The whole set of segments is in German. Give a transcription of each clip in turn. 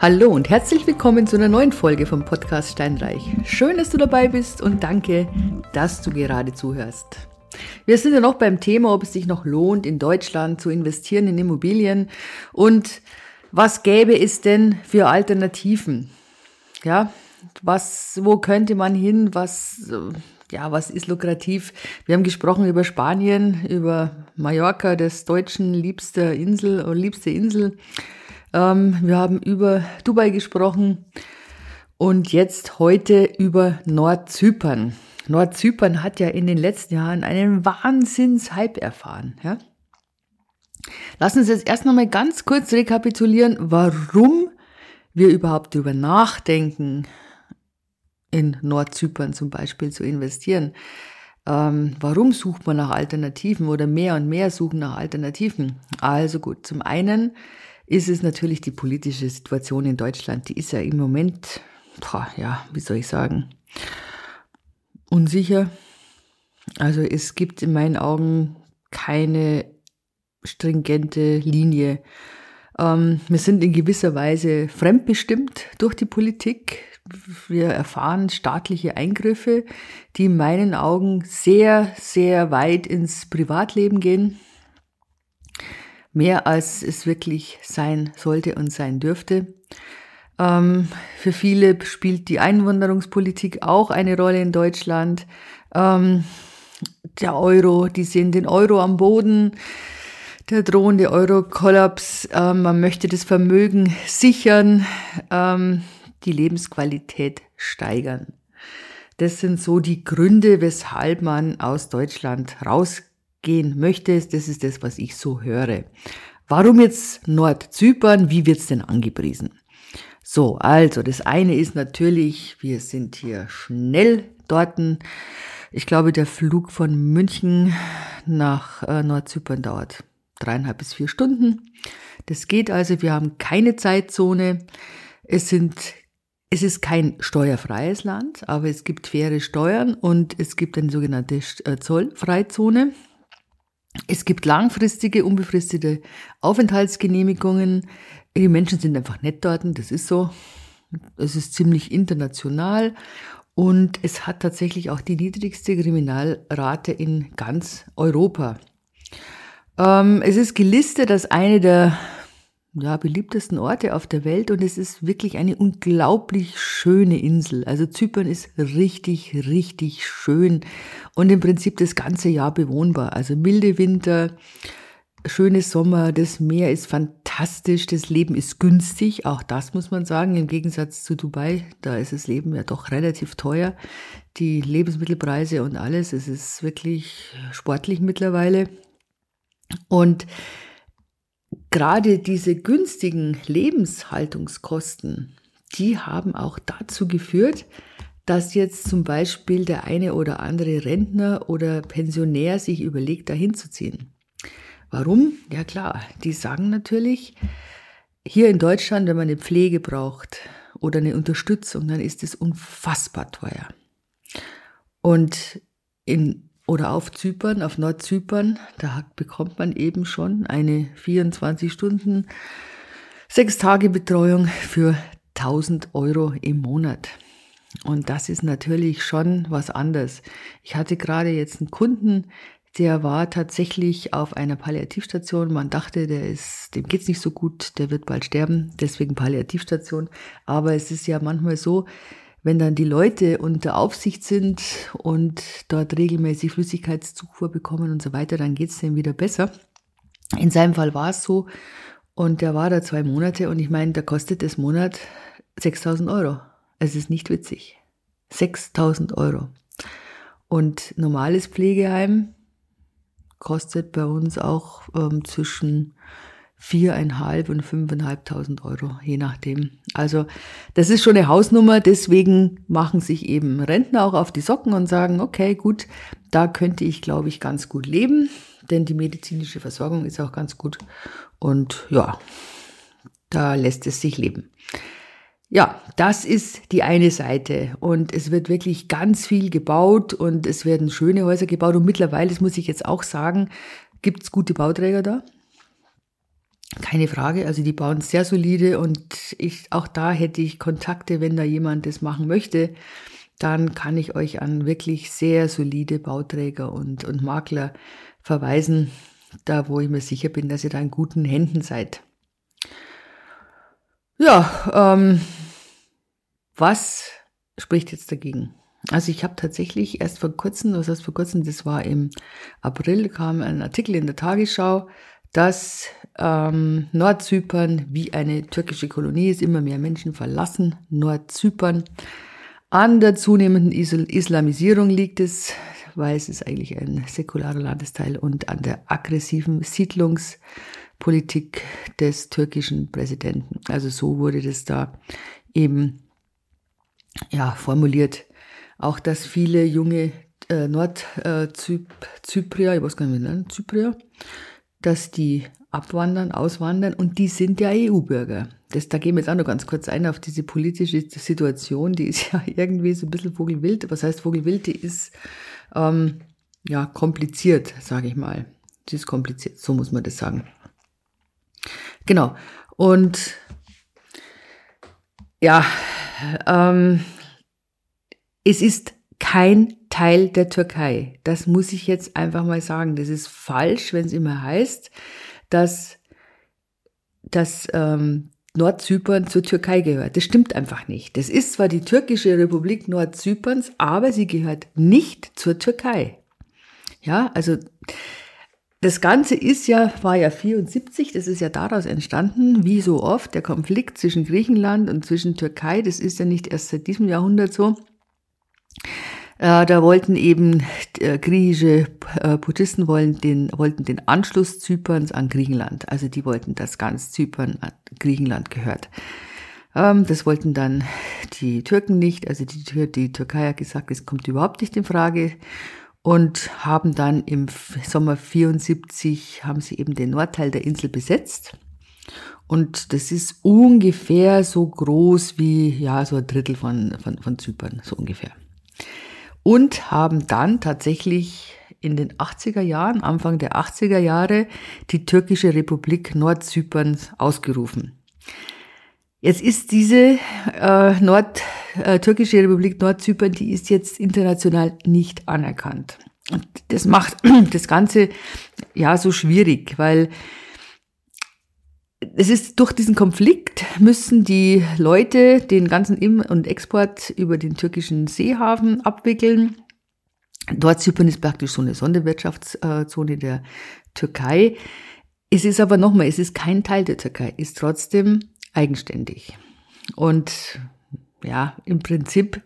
Hallo und herzlich willkommen zu einer neuen Folge vom Podcast Steinreich. Schön, dass du dabei bist und danke, dass du gerade zuhörst. Wir sind ja noch beim Thema, ob es sich noch lohnt, in Deutschland zu investieren in Immobilien und was gäbe es denn für Alternativen? Ja, was, wo könnte man hin? Was, ja, was ist lukrativ? Wir haben gesprochen über Spanien, über Mallorca, das deutschen liebste Insel und liebste Insel. Ähm, wir haben über Dubai gesprochen und jetzt heute über Nordzypern. Nordzypern hat ja in den letzten Jahren einen Wahnsinnshype erfahren. Ja? Lassen Sie uns jetzt erst nochmal ganz kurz rekapitulieren, warum wir überhaupt darüber nachdenken, in Nordzypern zum Beispiel zu investieren. Ähm, warum sucht man nach Alternativen oder mehr und mehr suchen nach Alternativen? Also gut, zum einen ist es natürlich die politische Situation in Deutschland. Die ist ja im Moment, boah, ja, wie soll ich sagen, unsicher. Also es gibt in meinen Augen keine stringente Linie. Ähm, wir sind in gewisser Weise fremdbestimmt durch die Politik. Wir erfahren staatliche Eingriffe, die in meinen Augen sehr, sehr weit ins Privatleben gehen mehr als es wirklich sein sollte und sein dürfte. Ähm, für viele spielt die Einwanderungspolitik auch eine Rolle in Deutschland. Ähm, der Euro, die sehen den Euro am Boden, der drohende Euro-Kollaps, ähm, man möchte das Vermögen sichern, ähm, die Lebensqualität steigern. Das sind so die Gründe, weshalb man aus Deutschland rausgeht gehen möchtest. Das ist das, was ich so höre. Warum jetzt Nordzypern? Wie wird's denn angepriesen? So, also das eine ist natürlich, wir sind hier schnell dorten. Ich glaube, der Flug von München nach äh, Nordzypern dauert dreieinhalb bis vier Stunden. Das geht also, wir haben keine Zeitzone. Es sind es ist kein steuerfreies Land, aber es gibt faire Steuern und es gibt eine sogenannte äh, Zollfreizone. Es gibt langfristige, unbefristete Aufenthaltsgenehmigungen. Die Menschen sind einfach nett dort, das ist so. Es ist ziemlich international und es hat tatsächlich auch die niedrigste Kriminalrate in ganz Europa. Ähm, es ist gelistet als eine der ja, beliebtesten Orte auf der Welt und es ist wirklich eine unglaublich schöne Insel. Also Zypern ist richtig, richtig schön und im Prinzip das ganze Jahr bewohnbar. Also milde Winter, schöne Sommer, das Meer ist fantastisch, das Leben ist günstig, auch das muss man sagen, im Gegensatz zu Dubai, da ist das Leben ja doch relativ teuer. Die Lebensmittelpreise und alles, es ist wirklich sportlich mittlerweile. Und gerade diese günstigen Lebenshaltungskosten, die haben auch dazu geführt, dass jetzt zum Beispiel der eine oder andere Rentner oder Pensionär sich überlegt, dahin zu ziehen. Warum? Ja klar, die sagen natürlich, hier in Deutschland, wenn man eine Pflege braucht oder eine Unterstützung, dann ist es unfassbar teuer. Und in oder auf Zypern, auf Nordzypern, da bekommt man eben schon eine 24 Stunden, sechs Tage Betreuung für 1000 Euro im Monat. Und das ist natürlich schon was anderes. Ich hatte gerade jetzt einen Kunden, der war tatsächlich auf einer Palliativstation. Man dachte, der ist, dem geht's nicht so gut, der wird bald sterben, deswegen Palliativstation. Aber es ist ja manchmal so, wenn dann die Leute unter Aufsicht sind und dort regelmäßig Flüssigkeitszufuhr bekommen und so weiter, dann geht's denen wieder besser. In seinem Fall war es so und der war da zwei Monate und ich meine, da kostet das Monat 6000 Euro. Es ist nicht witzig. 6000 Euro. Und normales Pflegeheim kostet bei uns auch ähm, zwischen viereinhalb und fünfeinhalbtausend Euro, je nachdem. Also das ist schon eine Hausnummer, deswegen machen sich eben Rentner auch auf die Socken und sagen, okay, gut, da könnte ich, glaube ich, ganz gut leben, denn die medizinische Versorgung ist auch ganz gut. Und ja, da lässt es sich leben. Ja, das ist die eine Seite. Und es wird wirklich ganz viel gebaut und es werden schöne Häuser gebaut. Und mittlerweile, das muss ich jetzt auch sagen, gibt es gute Bauträger da Keine Frage, also die bauen sehr solide und ich, auch da hätte ich Kontakte, wenn da jemand das machen möchte, dann kann ich euch an wirklich sehr solide Bauträger und, und Makler verweisen, da wo ich mir sicher bin, dass ihr da in guten Händen seid. Ja, ähm, was spricht jetzt dagegen? Also ich habe tatsächlich erst vor kurzem, was heißt vor kurzem, das war im April, kam ein Artikel in der Tagesschau, dass ähm, Nordzypern wie eine türkische Kolonie ist, immer mehr Menschen verlassen Nordzypern. An der zunehmenden Islamisierung liegt es, weil es ist eigentlich ein säkularer Landesteil und an der aggressiven Siedlungspolitik des türkischen Präsidenten. Also so wurde das da eben ja formuliert. Auch dass viele junge äh, Nordzyprier, äh, ich weiß gar nicht, nennen, Zyprier, dass die abwandern, auswandern und die sind ja EU-Bürger. Das, da gehen wir jetzt auch noch ganz kurz ein auf diese politische Situation, die ist ja irgendwie so ein bisschen vogelwild. Was heißt vogelwild? Die ist ähm, ja kompliziert, sage ich mal. Die ist kompliziert, so muss man das sagen. Genau. Und ja, ähm, es ist kein Teil der Türkei. Das muss ich jetzt einfach mal sagen. Das ist falsch, wenn es immer heißt, dass, dass ähm, Nordzypern zur Türkei gehört. Das stimmt einfach nicht. Das ist zwar die türkische Republik Nordzyperns, aber sie gehört nicht zur Türkei. Ja, also das Ganze ist ja, war ja 74, das ist ja daraus entstanden, wie so oft, der Konflikt zwischen Griechenland und zwischen Türkei, das ist ja nicht erst seit diesem Jahrhundert so. Äh, da wollten eben äh, griechische äh, Buddhisten wollen den, wollten den Anschluss Zyperns an Griechenland. Also die wollten, dass ganz Zypern an Griechenland gehört. Ähm, das wollten dann die Türken nicht. Also die, die Türkei hat gesagt, es kommt überhaupt nicht in Frage. Und haben dann im Sommer 74 haben sie eben den Nordteil der Insel besetzt. Und das ist ungefähr so groß wie, ja, so ein Drittel von, von, von Zypern, so ungefähr und haben dann tatsächlich in den 80er Jahren, Anfang der 80er Jahre, die türkische Republik Nordzyperns ausgerufen. Jetzt ist diese äh, Nord, äh, türkische Republik Nordzypern, die ist jetzt international nicht anerkannt. Und das macht das Ganze ja so schwierig, weil es ist durch diesen Konflikt müssen die Leute den ganzen Im- und Export über den türkischen Seehafen abwickeln. Dort Zypern ist praktisch so eine Sonderwirtschaftszone der Türkei. Es ist aber nochmal, es ist kein Teil der Türkei, ist trotzdem eigenständig. Und ja, im Prinzip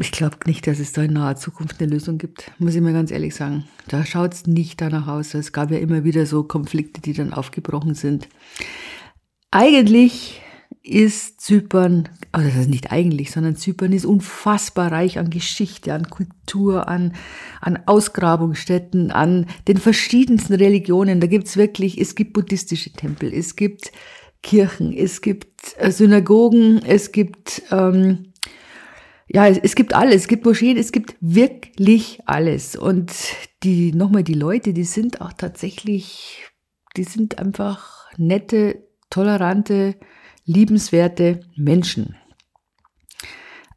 ich glaube nicht, dass es da in naher Zukunft eine Lösung gibt, muss ich mal ganz ehrlich sagen. Da schaut es nicht danach aus. Es gab ja immer wieder so Konflikte, die dann aufgebrochen sind. Eigentlich ist Zypern, also das ist nicht eigentlich, sondern Zypern ist unfassbar reich an Geschichte, an Kultur, an, an Ausgrabungsstätten, an den verschiedensten Religionen. Da gibt's wirklich, es gibt buddhistische Tempel, es gibt Kirchen, es gibt äh, Synagogen, es gibt ähm, ja, es, es gibt alles, es gibt Moscheen, es gibt wirklich alles. Und die, nochmal, die Leute, die sind auch tatsächlich, die sind einfach nette, tolerante, liebenswerte Menschen.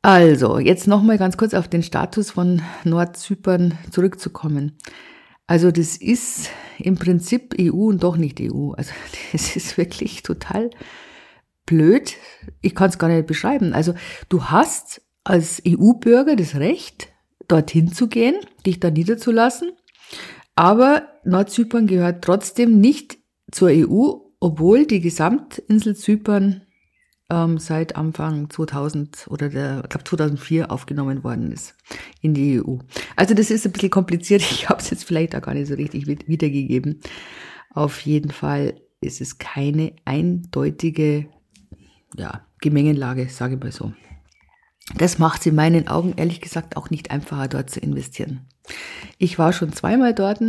Also, jetzt nochmal ganz kurz auf den Status von Nordzypern zurückzukommen. Also, das ist im Prinzip EU und doch nicht EU. Also, das ist wirklich total blöd. Ich kann es gar nicht beschreiben. Also, du hast als EU-Bürger das Recht, dorthin zu gehen, dich da niederzulassen. Aber Nordzypern gehört trotzdem nicht zur EU, obwohl die Gesamtinsel Zypern ähm, seit Anfang 2000 oder der, ich glaube 2004 aufgenommen worden ist in die EU. Also das ist ein bisschen kompliziert. Ich habe es jetzt vielleicht auch gar nicht so richtig wiedergegeben. Auf jeden Fall ist es keine eindeutige ja, Gemengenlage, sage ich mal so. Das macht es in meinen Augen ehrlich gesagt auch nicht einfacher, dort zu investieren. Ich war schon zweimal dort,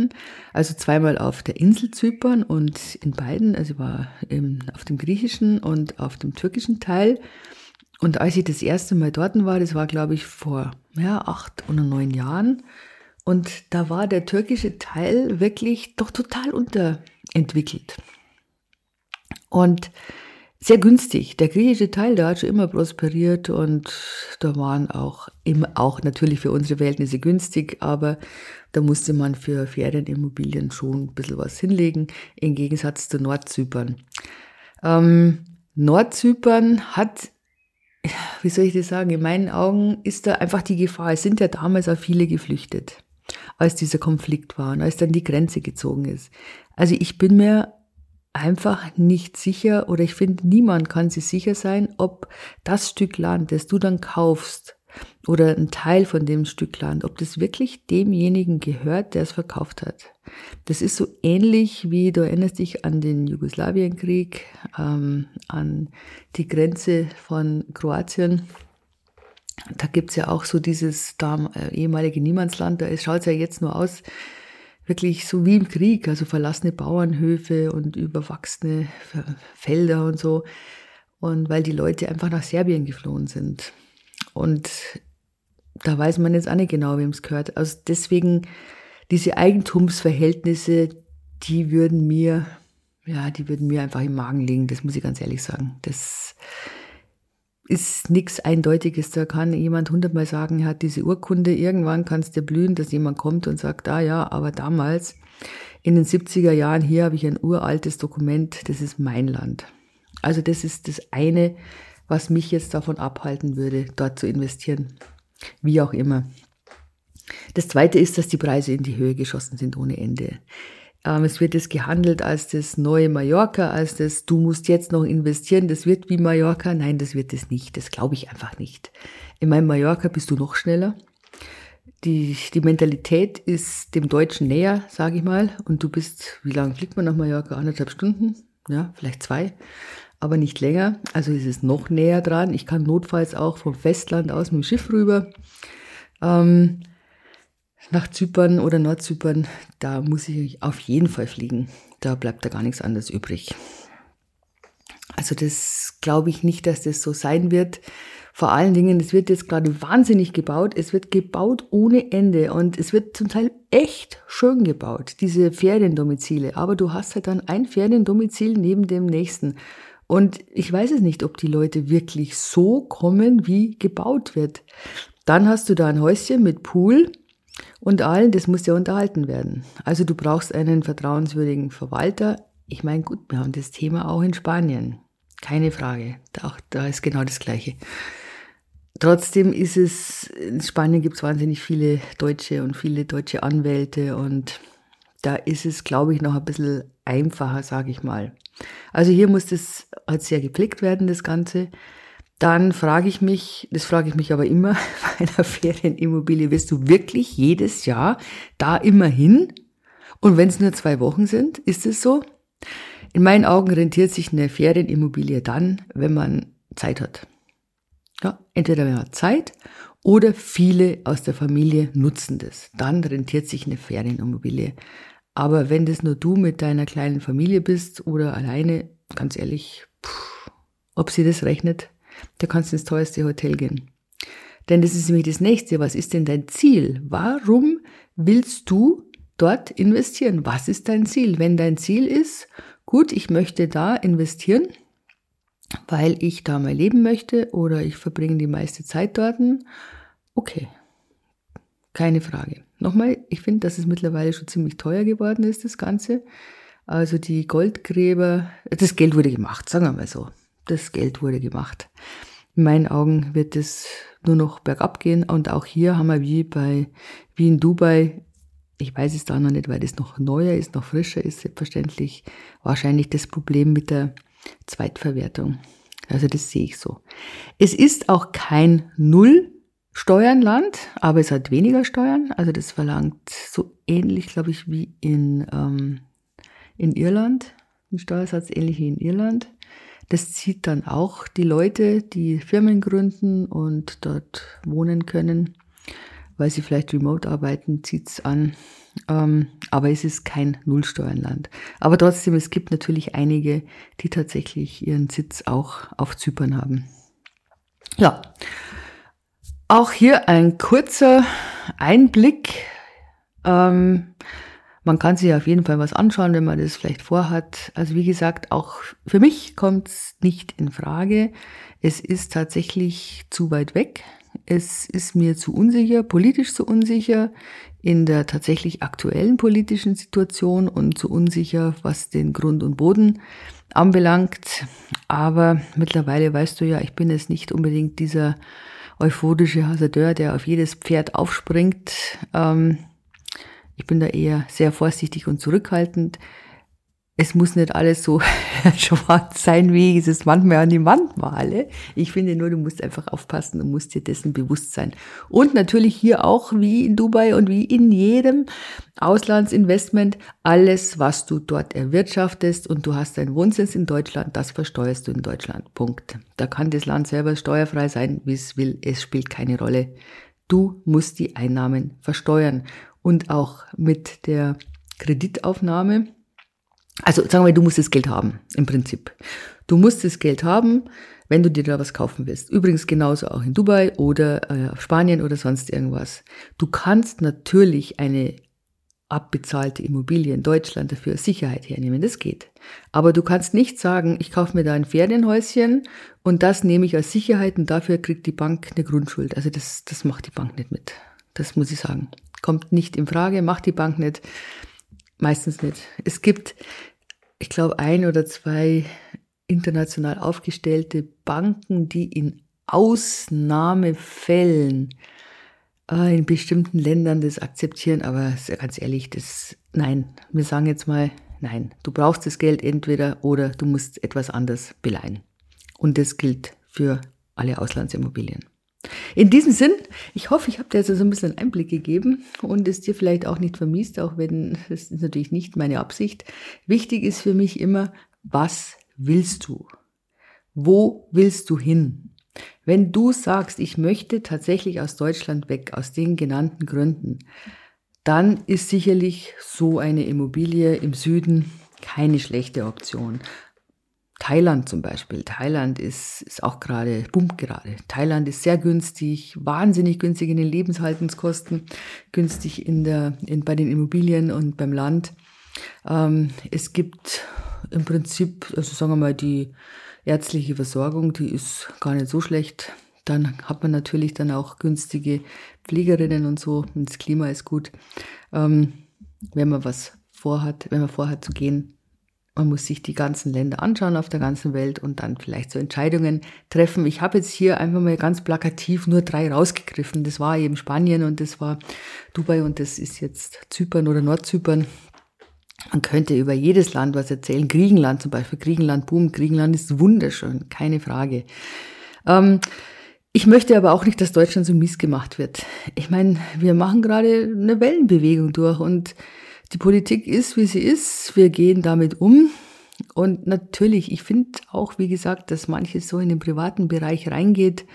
also zweimal auf der Insel Zypern und in beiden, also ich war auf dem griechischen und auf dem türkischen Teil. Und als ich das erste Mal dort war, das war glaube ich vor ja, acht oder neun Jahren, und da war der türkische Teil wirklich doch total unterentwickelt. Und sehr günstig. Der griechische Teil, der hat schon immer prosperiert und da waren auch immer, auch natürlich für unsere Verhältnisse günstig, aber da musste man für Ferienimmobilien schon ein bisschen was hinlegen, im Gegensatz zu Nordzypern. Ähm, Nordzypern hat, wie soll ich das sagen, in meinen Augen ist da einfach die Gefahr, es sind ja damals auch viele geflüchtet, als dieser Konflikt war und als dann die Grenze gezogen ist. Also ich bin mir einfach nicht sicher oder ich finde, niemand kann sich sicher sein, ob das Stück Land, das du dann kaufst oder ein Teil von dem Stück Land, ob das wirklich demjenigen gehört, der es verkauft hat. Das ist so ähnlich wie, du erinnerst dich an den Jugoslawienkrieg, ähm, an die Grenze von Kroatien. Da gibt's ja auch so dieses da, äh, ehemalige Niemandsland, da schaut's ja jetzt nur aus, wirklich so wie im Krieg, also verlassene Bauernhöfe und überwachsene Felder und so. Und weil die Leute einfach nach Serbien geflohen sind. Und da weiß man jetzt auch nicht genau, wem es gehört. Also deswegen diese Eigentumsverhältnisse, die würden mir, ja, die würden mir einfach im Magen liegen. Das muss ich ganz ehrlich sagen. Das, ist nichts Eindeutiges. Da kann jemand hundertmal sagen, er hat diese Urkunde. Irgendwann kann es dir blühen, dass jemand kommt und sagt, ah ja, aber damals in den 70er Jahren hier habe ich ein uraltes Dokument, das ist mein Land. Also das ist das eine, was mich jetzt davon abhalten würde, dort zu investieren. Wie auch immer. Das zweite ist, dass die Preise in die Höhe geschossen sind ohne Ende. Ähm, es wird es gehandelt als das neue Mallorca, als das, du musst jetzt noch investieren, das wird wie Mallorca. Nein, das wird es nicht. Das glaube ich einfach nicht. In meinem Mallorca bist du noch schneller. Die, die Mentalität ist dem Deutschen näher, sage ich mal. Und du bist, wie lange fliegt man nach Mallorca? Anderthalb Stunden? Ja, vielleicht zwei, aber nicht länger. Also ist es noch näher dran. Ich kann notfalls auch vom Festland aus mit dem Schiff rüber. Ähm, nach Zypern oder Nordzypern, da muss ich auf jeden Fall fliegen. Da bleibt da gar nichts anderes übrig. Also das glaube ich nicht, dass das so sein wird. Vor allen Dingen, es wird jetzt gerade wahnsinnig gebaut. Es wird gebaut ohne Ende und es wird zum Teil echt schön gebaut, diese Feriendomizile. Aber du hast halt dann ein Feriendomizil neben dem nächsten. Und ich weiß es nicht, ob die Leute wirklich so kommen, wie gebaut wird. Dann hast du da ein Häuschen mit Pool, und allen, das muss ja unterhalten werden. Also du brauchst einen vertrauenswürdigen Verwalter. Ich meine, gut, wir haben das Thema auch in Spanien. Keine Frage. Auch da ist genau das Gleiche. Trotzdem ist es, in Spanien gibt es wahnsinnig viele Deutsche und viele deutsche Anwälte und da ist es, glaube ich, noch ein bisschen einfacher, sage ich mal. Also hier muss das halt sehr gepflegt werden, das Ganze. Dann frage ich mich, das frage ich mich aber immer bei einer Ferienimmobilie, wirst du wirklich jedes Jahr da immer hin? Und wenn es nur zwei Wochen sind, ist es so? In meinen Augen rentiert sich eine Ferienimmobilie dann, wenn man Zeit hat. Ja, entweder man Zeit oder viele aus der Familie nutzen das. Dann rentiert sich eine Ferienimmobilie. Aber wenn das nur du mit deiner kleinen Familie bist oder alleine, ganz ehrlich, pff, ob sie das rechnet, da kannst du ins teuerste Hotel gehen. Denn das ist nämlich das nächste. Was ist denn dein Ziel? Warum willst du dort investieren? Was ist dein Ziel? Wenn dein Ziel ist, gut, ich möchte da investieren, weil ich da mal leben möchte oder ich verbringe die meiste Zeit dort, okay, keine Frage. Nochmal, ich finde, dass es mittlerweile schon ziemlich teuer geworden ist, das Ganze. Also die Goldgräber, das Geld wurde gemacht, sagen wir mal so das Geld wurde gemacht. In meinen Augen wird es nur noch bergab gehen und auch hier haben wir wie bei, wie in Dubai, ich weiß es da noch nicht, weil das noch neuer ist, noch frischer ist, selbstverständlich wahrscheinlich das Problem mit der Zweitverwertung. Also das sehe ich so. Es ist auch kein Null-Steuernland, aber es hat weniger Steuern. Also das verlangt so ähnlich, glaube ich, wie in, ähm, in Irland. Ein Steuersatz ähnlich wie in Irland. Das zieht dann auch die Leute, die Firmen gründen und dort wohnen können, weil sie vielleicht remote arbeiten, zieht's an. Ähm, aber es ist kein Nullsteuernland. Aber trotzdem, es gibt natürlich einige, die tatsächlich ihren Sitz auch auf Zypern haben. Ja, auch hier ein kurzer Einblick. Ähm, man kann sich auf jeden Fall was anschauen, wenn man das vielleicht vorhat. Also wie gesagt, auch für mich kommt es nicht in Frage. Es ist tatsächlich zu weit weg. Es ist mir zu unsicher, politisch zu unsicher, in der tatsächlich aktuellen politischen Situation und zu unsicher, was den Grund und Boden anbelangt. Aber mittlerweile weißt du ja, ich bin es nicht unbedingt dieser euphorische Hasardeur, der auf jedes Pferd aufspringt. Ähm, ich bin da eher sehr vorsichtig und zurückhaltend. Es muss nicht alles so schwarz sein, wie ich es manchmal an die Wand male. Ich finde nur, du musst einfach aufpassen und musst dir dessen bewusst sein. Und natürlich hier auch wie in Dubai und wie in jedem Auslandsinvestment, alles, was du dort erwirtschaftest und du hast deinen Wohnsitz in Deutschland, das versteuerst du in Deutschland. Punkt. Da kann das Land selber steuerfrei sein, wie es will. Es spielt keine Rolle. Du musst die Einnahmen versteuern und auch mit der Kreditaufnahme. Also sagen wir, mal, du musst das Geld haben, im Prinzip. Du musst das Geld haben, wenn du dir da was kaufen willst. Übrigens genauso auch in Dubai oder äh, Spanien oder sonst irgendwas. Du kannst natürlich eine abbezahlte Immobilie in Deutschland dafür Sicherheit hernehmen, das geht. Aber du kannst nicht sagen, ich kaufe mir da ein Ferienhäuschen und das nehme ich als Sicherheit und dafür kriegt die Bank eine Grundschuld. Also das, das macht die Bank nicht mit. Das muss ich sagen kommt nicht in Frage, macht die Bank nicht, meistens nicht. Es gibt, ich glaube, ein oder zwei international aufgestellte Banken, die in Ausnahmefällen äh, in bestimmten Ländern das akzeptieren, aber ganz ehrlich, das nein, wir sagen jetzt mal, nein, du brauchst das Geld entweder oder du musst etwas anders beleihen. Und das gilt für alle Auslandsimmobilien. In diesem Sinn, ich hoffe, ich habe dir also so ein bisschen einen Einblick gegeben und es dir vielleicht auch nicht vermisst, auch wenn das ist natürlich nicht meine Absicht. Wichtig ist für mich immer, was willst du? Wo willst du hin? Wenn du sagst, ich möchte tatsächlich aus Deutschland weg, aus den genannten Gründen, dann ist sicherlich so eine Immobilie im Süden keine schlechte Option. Thailand zum Beispiel. Thailand ist, ist auch gerade, boomt gerade. Thailand ist sehr günstig, wahnsinnig günstig in den Lebenshaltungskosten, günstig in der, in, bei den Immobilien und beim Land. Ähm, es gibt im Prinzip, also sagen wir mal, die ärztliche Versorgung, die ist gar nicht so schlecht. Dann hat man natürlich dann auch günstige Pflegerinnen und so und das Klima ist gut. Ähm, wenn man was vorhat, wenn man vorhat zu gehen, man muss sich die ganzen Länder anschauen auf der ganzen Welt und dann vielleicht so Entscheidungen treffen. Ich habe jetzt hier einfach mal ganz plakativ nur drei rausgegriffen. Das war eben Spanien und das war Dubai und das ist jetzt Zypern oder Nordzypern. Man könnte über jedes Land was erzählen. Griechenland zum Beispiel. Griechenland, boom. Griechenland ist wunderschön, keine Frage. Ähm, ich möchte aber auch nicht, dass Deutschland so mies gemacht wird. Ich meine, wir machen gerade eine Wellenbewegung durch und die Politik ist, wie sie ist. Wir gehen damit um. Und natürlich, ich finde auch, wie gesagt, dass manches so in den privaten Bereich reingeht.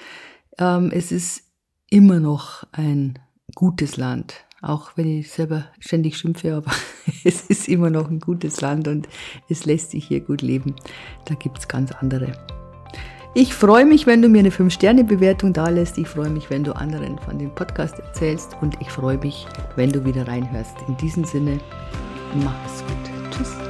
Ähm, es ist immer noch ein gutes Land. Auch wenn ich selber ständig schimpfe, aber es ist immer noch ein gutes Land und es lässt sich hier gut leben. Da gibt es ganz andere. Ich freue mich, wenn du mir eine 5-Sterne-Bewertung da lässt. Ich freue mich, wenn du anderen von dem Podcast erzählst. Und ich freue mich, wenn du wieder reinhörst. In diesem Sinne, mach es gut. Tschüss.